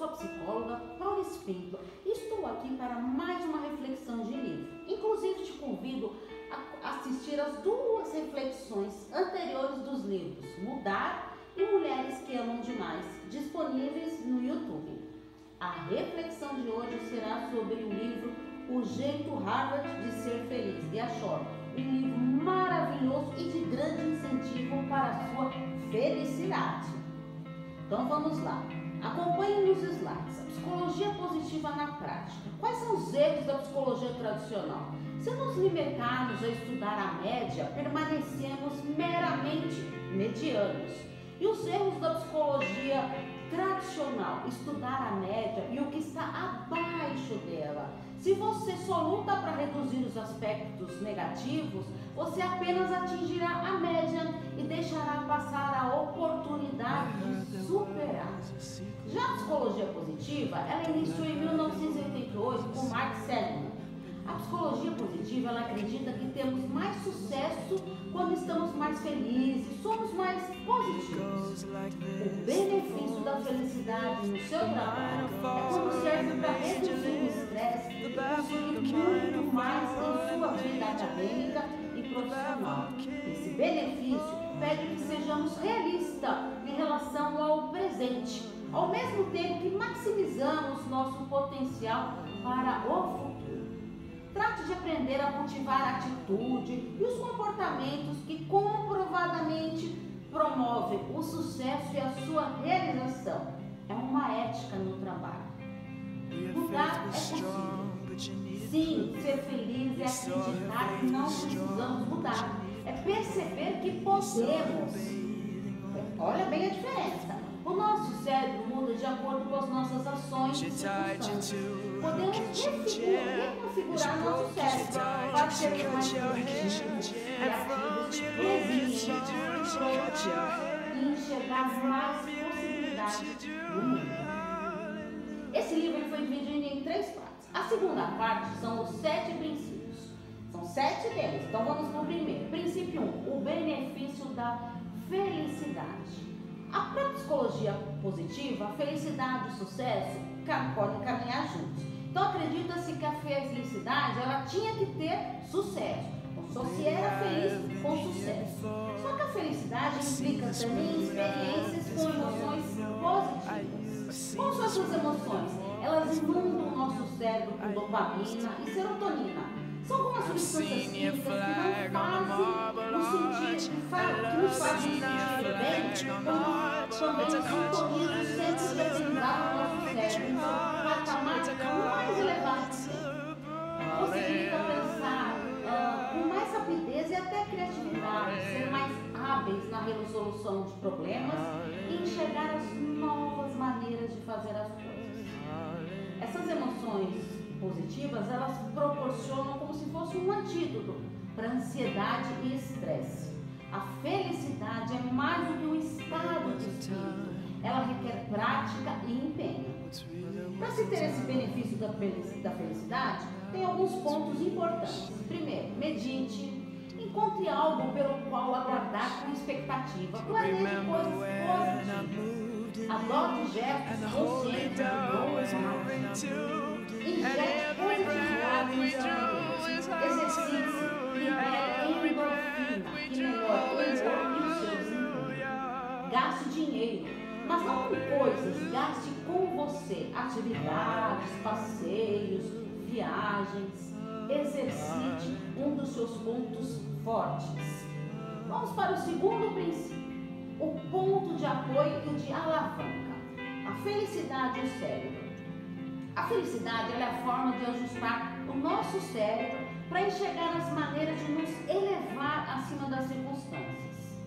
sou a psicóloga Paula Espíndola e estou aqui para mais uma reflexão de livro. Inclusive te convido a assistir as duas reflexões anteriores dos livros Mudar e Mulheres que Amam Demais, disponíveis no YouTube. A reflexão de hoje será sobre o livro O Jeito Harvard de Ser Feliz, de Ashore. Um livro maravilhoso e de grande incentivo para a sua felicidade. Então vamos lá. Acompanhe nos slides. A psicologia positiva na prática. Quais são os erros da psicologia tradicional? Se nos limitarmos a estudar a média, permanecemos meramente medianos. E os erros da psicologia tradicional, estudar a média e o que está abaixo dela. Se você só luta para reduzir os aspectos negativos, você apenas atingirá a média e deixará passar a oportunidade de superar. Já a psicologia positiva, ela iniciou em 1988 com Mark Seligman. A psicologia positiva, ela acredita que temos mais sucesso quando estamos mais felizes, somos mais positivos. O benefício da felicidade no seu trabalho é quando serve para reduzir o estresse e conseguir muito mais em sua vida acadêmica profissional. Esse benefício pede que sejamos realistas em relação ao presente, ao mesmo tempo que maximizamos nosso potencial para o futuro. Trate de aprender a cultivar a atitude e os comportamentos que comprovadamente promovem o sucesso e a sua realização. É uma ética no trabalho. Mudar é possível. Sim, ser feliz é acreditar que não precisamos mudar. É perceber que podemos. Olha bem a diferença. O nosso cérebro muda de acordo com as nossas ações e circunstâncias. Podemos reconfigurar nosso cérebro para ser mais inteligentes, criativos, resilientes, e enxergar mais possibilidades no mundo. Esse livro foi dividido em três partes. A segunda parte são os sete princípios. São sete deles. Então vamos para o primeiro. Princípio 1, um, o benefício da felicidade. A própria psicologia positiva, a felicidade e o sucesso podem caminhar juntos. Então acredita-se que a felicidade ela tinha que ter sucesso. Só se era feliz com sucesso. Só que a felicidade implica também experiências com emoções positivas. Quais são essas emoções? Elas inundam o nosso cérebro com dopamina e serotonina. São algumas substâncias químicas que não fazem nos sentir, que nos fazem sentir bem, quando sintonizam centros de aprendizado no nosso cérebro, patamar mais elevado. Possibilita pensar uh, com mais rapidez e até criatividade, ser mais hábeis na resolução de problemas e enxergar as novas maneiras de fazer as coisas. Essas emoções positivas, elas proporcionam como se fosse um antídoto para ansiedade e estresse. A felicidade é mais do que um estado de espírito, ela requer prática e empenho. Para se ter esse benefício da felicidade, tem alguns pontos importantes. Primeiro, medite, encontre algo pelo qual aguardar com expectativa, planeje coisas positivas, adote gestos conscientes de boas injete positividade exercício, libere endorfina, que melhora o seus Gaste dinheiro, mas não com coisas, gaste com você. Atividades, passeios, viagens. Exercite um dos seus pontos fortes. Vamos para o segundo princípio, o ponto de apoio e de alavanca. A felicidade e o cérebro. A felicidade é a forma de ajustar o nosso cérebro para enxergar as maneiras de nos elevar acima das circunstâncias.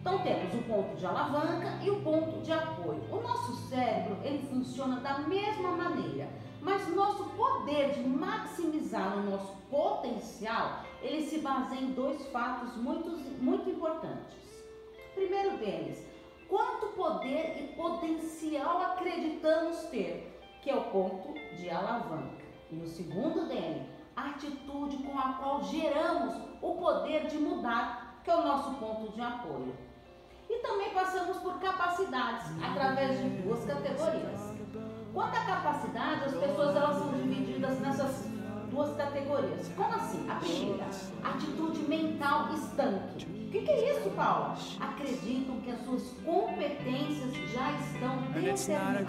Então temos o ponto de alavanca e o ponto de apoio. O nosso cérebro ele funciona da mesma maneira, mas o nosso poder de maximizar o nosso potencial ele se baseia em dois fatos muito, muito importantes. Primeiro deles, quanto poder e potencial acreditamos ter que é o ponto de alavanca. E o segundo dele, a atitude com a qual geramos o poder de mudar, que é o nosso ponto de apoio. E também passamos por capacidades, através de duas categorias. Quanto à capacidade, as pessoas elas são divididas nessas duas categorias. Como assim? A primeira, atitude mental estanque. O que, que, é isso, Paula? Acreditam que as suas competências já estão determinadas.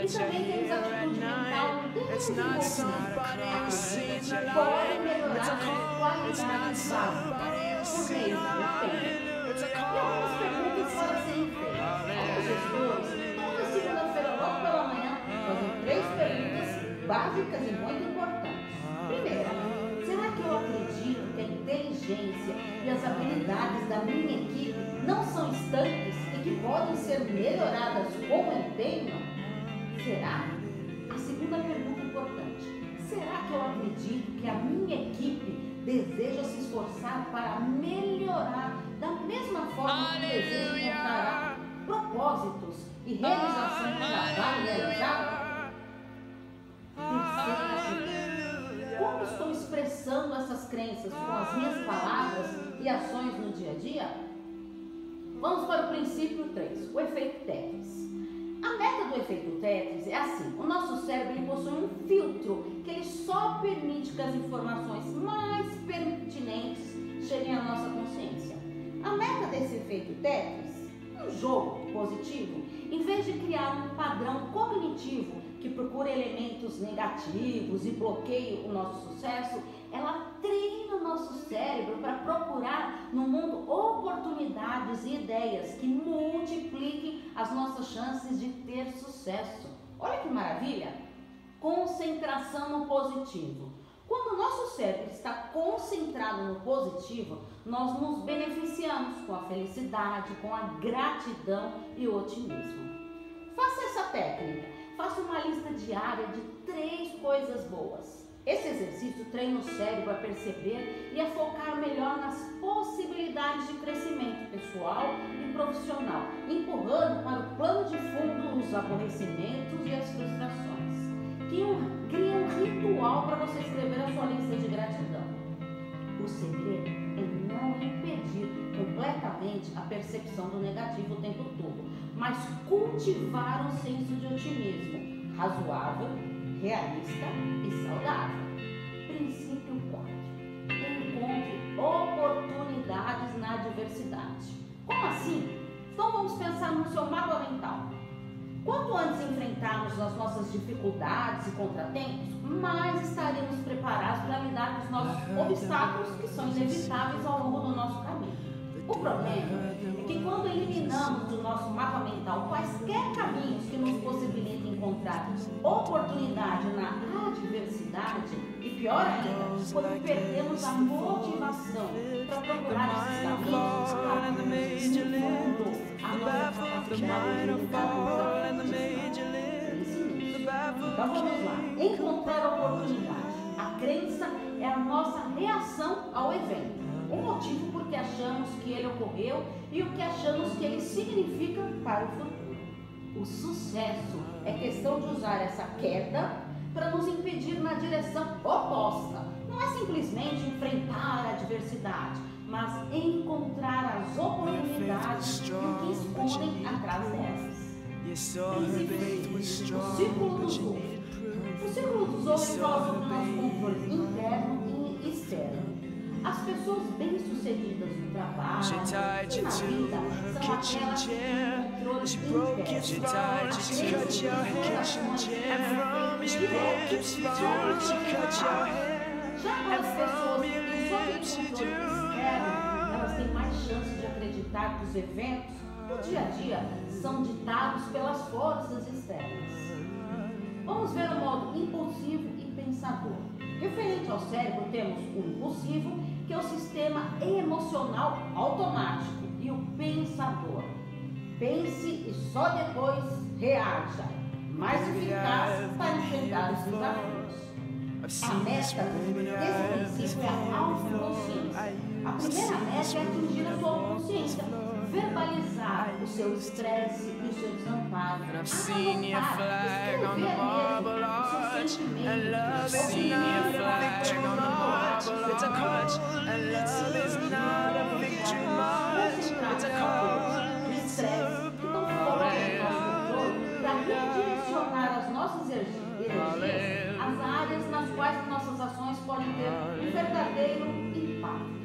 E também temos atitude mental desenvolvimento. Acreditam podem melhorar a qualidade básica por meio do. E algumas perguntas para serem feitas. Os gestores, toda segunda-feira, logo pela manhã, fazem três perguntas básicas e muito importantes. Primeira, será que eu acredito que a inteligência e as habilidades da minha equipe não são estanques e que podem ser melhoradas com empenho? Será? A segunda pergunta importante: será que eu acredito que a minha equipe deseja se esforçar para melhorar da mesma forma que deseja encontrar propósitos e realização do trabalho realizado? Estou expressando essas crenças com as minhas palavras e ações no dia a dia? Vamos para o princípio 3, o efeito Tetris. A meta do efeito Tetris é assim: o nosso cérebro ele possui um filtro que ele só permite que as informações mais pertinentes cheguem à nossa consciência. A meta desse efeito Tetris, um jogo positivo, em vez de criar um padrão cognitivo que procura elementos negativos e bloqueia o nosso sucesso, ela treina o nosso cérebro para procurar no mundo oportunidades e ideias que multipliquem as nossas chances de ter sucesso. Olha que maravilha! Concentração no positivo. Quando o nosso cérebro está concentrado no positivo, nós nos beneficiamos com a felicidade, com a gratidão e otimismo. Faça essa técnica Faça uma lista diária de três coisas boas. Esse exercício treina o cérebro a perceber e a focar melhor nas possibilidades de crescimento pessoal e profissional, empurrando para o plano de fundo os aborrecimentos e as frustrações. Cria um ritual para você escrever a sua lista de gratidão. O segredo é não impedir completamente a percepção do negativo o tempo todo, mas cultivar um senso de otimismo razoável, realista e saudável. Princípio 4. Encontre oportunidades na adversidade. Como assim? Então vamos pensar no seu mapa mental. Quanto antes enfrentarmos as nossas dificuldades e contratempos, mais estaremos preparados para lidar com os nossos obstáculos que são inevitáveis ao longo do nosso caminho. O problema é que quando eliminamos do nosso mapa mental quaisquer caminhos que nos possibilitem encontrar oportunidade na adversidade, pior ainda, quando perdemos a motivação para procurar esses caminhos, acabamos a nossa capacidade de lidar Então vamos lá. Encontrar oportunidade. A crença é a nossa reação ao evento o motivo por que achamos que ele ocorreu e o que achamos que ele significa para o futuro. O sucesso é questão de usar essa queda para nos impedir na direção oposta. Não é simplesmente enfrentar a adversidade, mas encontrar as oportunidades e o que escondem atrás dessas. o círculo do Zou. O círculo do Zou envolve o nosso controle interno e externo. As pessoas bem-sucedidas no trabalho e na vida são aquelas que têm controle. Já as pessoas que têm controle externo, elas têm mais chance de acreditar que os eventos do dia a dia são ditados pelas forças externas. Vamos ver o modo impulsivo e pensador. Referente ao cérebro, temos o impulsivo, que é o sistema emocional automático, e o pensador. Pense e só depois reaja. Mais eficaz para enfrentar os desafios. A meta desse princípio é a autoconsciência. A primeira meta é atingir a sua consciência verbalizar o seu estresse e o seu desamparo. I've seen your flag on the love. It's a cold, and love is not a victory. It's a cold, it's a para redirecionar as nossas energias às áreas nas quais nossas ações podem ter um verdadeiro impacto.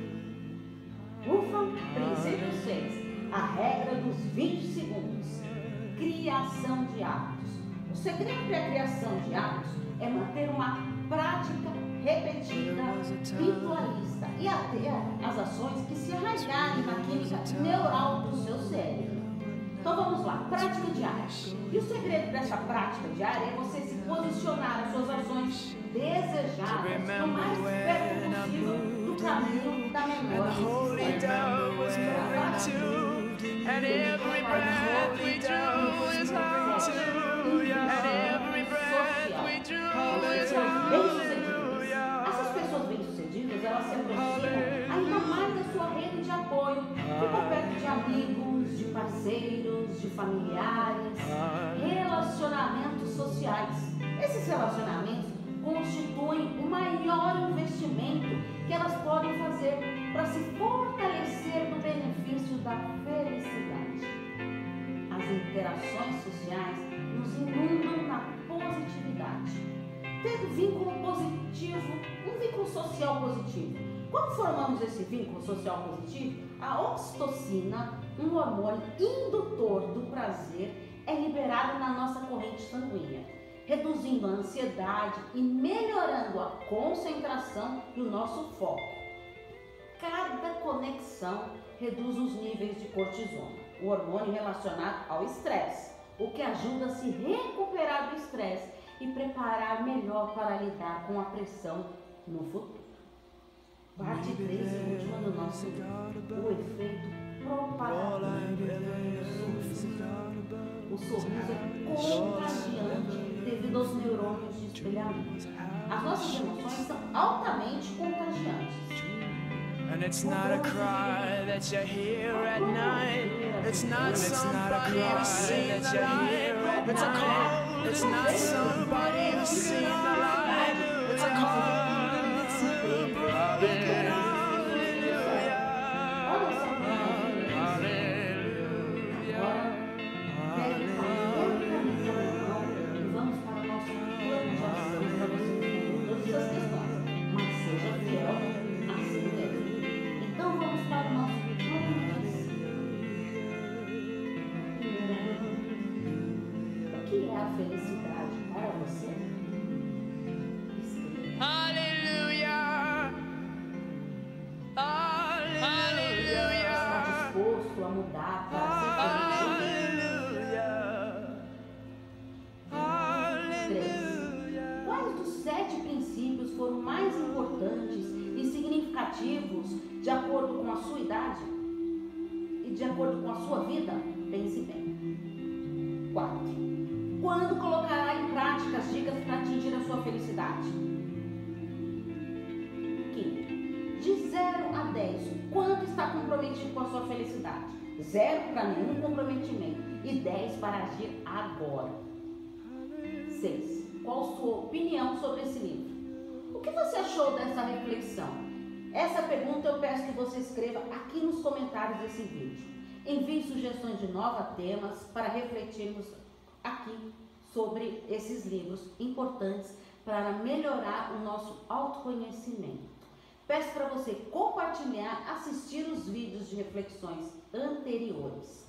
Ufa, princípio 6. A regra dos 20 segundos. Criação de hábitos. O segredo para a criação de hábitos é manter uma prática repetida, ritualista e até as ações que se arraigarem na química neural do seu cérebro. Então vamos lá, prática diária. E o segredo dessa prática diária é você se posicionar as suas ações desejadas o mais perto possível do caminho da memória. And every breath we do is hallelujah. Da felicidade. As interações sociais nos inundam na positividade. Ter vínculo positivo, um vínculo social positivo. Quando formamos esse vínculo social positivo, a oxitocina, um hormônio indutor do prazer, é liberado na nossa corrente sanguínea reduzindo a ansiedade e melhorando a concentração e o nosso foco. Cada conexão reduz os níveis de cortisona, o hormônio relacionado ao estresse, o que ajuda a se recuperar do estresse e preparar melhor para lidar com a pressão no futuro. Parte 3 e última do nosso livro, o efeito propagador do sorriso. O sorriso é contagiante devido aos neurônios de espelhamento. As nossas emoções são altamente contagiantes. And it's not a cry that you hear at night. It's not somebody who's seen the light. It's a call. It's not somebody who's seen the light. It's a call. De acordo com a sua idade e de acordo com a sua vida? Pense bem. 4. Quando colocará em prática as dicas para atingir a sua felicidade? 5. De 0 a 10, quanto está comprometido com a sua felicidade? 0 para nenhum comprometimento e 10 para agir agora. 6. Qual sua opinião sobre esse livro? Que você achou dessa reflexão? Essa pergunta eu peço que você escreva aqui nos comentários desse vídeo. Envie sugestões de novos temas para refletirmos aqui sobre esses livros importantes para melhorar o nosso autoconhecimento. Peço para você compartilhar, assistir os vídeos de reflexões anteriores.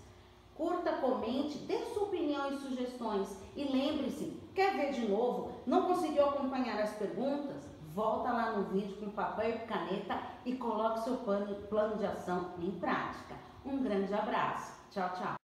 Curta, comente, dê sua opinião e sugestões. E lembre-se, quer ver de novo? Não conseguiu acompanhar as perguntas? Volta lá no vídeo com papel e caneta e coloque seu plano, plano de ação em prática. Um grande abraço. Tchau, tchau.